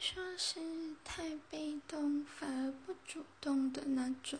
说是太被动反而不主动的那种。